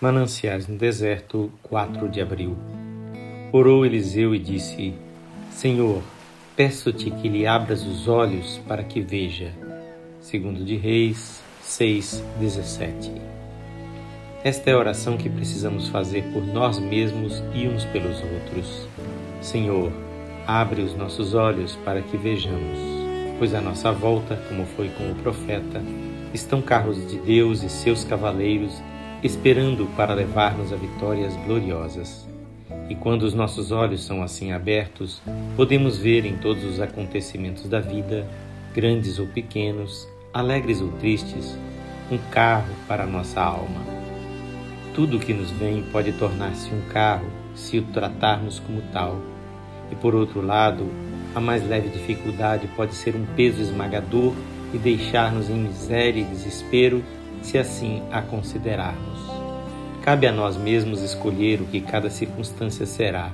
Mananciais no deserto, 4 de abril. Orou Eliseu e disse: Senhor, peço-te que lhe abras os olhos para que veja. Segundo de Reis 6:17. Esta é a oração que precisamos fazer por nós mesmos e uns pelos outros. Senhor, abre os nossos olhos para que vejamos, pois à nossa volta, como foi com o profeta, estão carros de Deus e seus cavaleiros esperando para levar-nos a vitórias gloriosas. E quando os nossos olhos são assim abertos, podemos ver em todos os acontecimentos da vida, grandes ou pequenos, alegres ou tristes, um carro para nossa alma. Tudo o que nos vem pode tornar-se um carro se o tratarmos como tal. E por outro lado, a mais leve dificuldade pode ser um peso esmagador e deixar-nos em miséria e desespero se assim a considerarmos. Cabe a nós mesmos escolher o que cada circunstância será.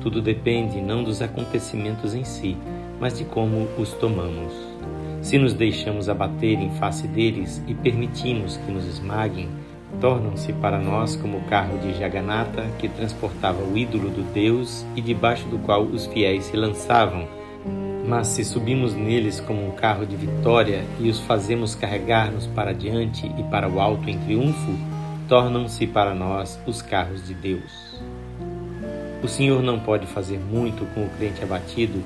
Tudo depende não dos acontecimentos em si, mas de como os tomamos. Se nos deixamos abater em face deles e permitimos que nos esmaguem, tornam-se para nós como o carro de Jagannatha que transportava o ídolo do Deus e debaixo do qual os fiéis se lançavam mas se subimos neles como um carro de vitória e os fazemos carregar-nos para diante e para o alto em triunfo, tornam-se para nós os carros de Deus. O Senhor não pode fazer muito com o crente abatido,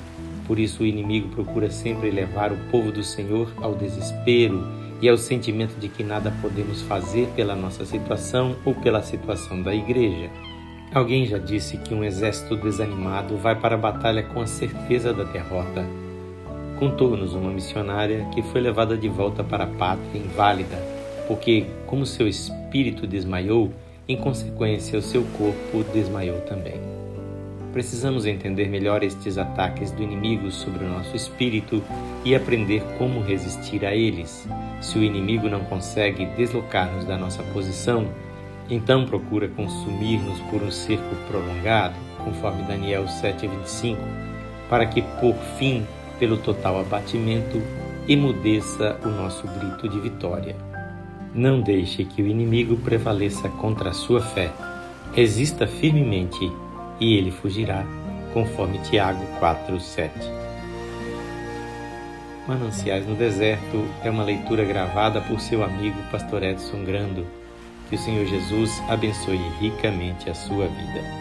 por isso o inimigo procura sempre levar o povo do Senhor ao desespero e ao sentimento de que nada podemos fazer pela nossa situação ou pela situação da igreja. Alguém já disse que um exército desanimado vai para a batalha com a certeza da derrota. Contou-nos uma missionária que foi levada de volta para a pátria inválida, porque, como seu espírito desmaiou, em consequência o seu corpo desmaiou também. Precisamos entender melhor estes ataques do inimigo sobre o nosso espírito e aprender como resistir a eles. Se o inimigo não consegue deslocar-nos da nossa posição, então procura consumir-nos por um cerco prolongado, conforme Daniel 7,25, para que, por fim, pelo total abatimento, emudeça o nosso grito de vitória. Não deixe que o inimigo prevaleça contra a sua fé. Resista firmemente e ele fugirá, conforme Tiago 4,7. Mananciais no Deserto é uma leitura gravada por seu amigo Pastor Edson Grando que o Senhor Jesus abençoe ricamente a sua vida.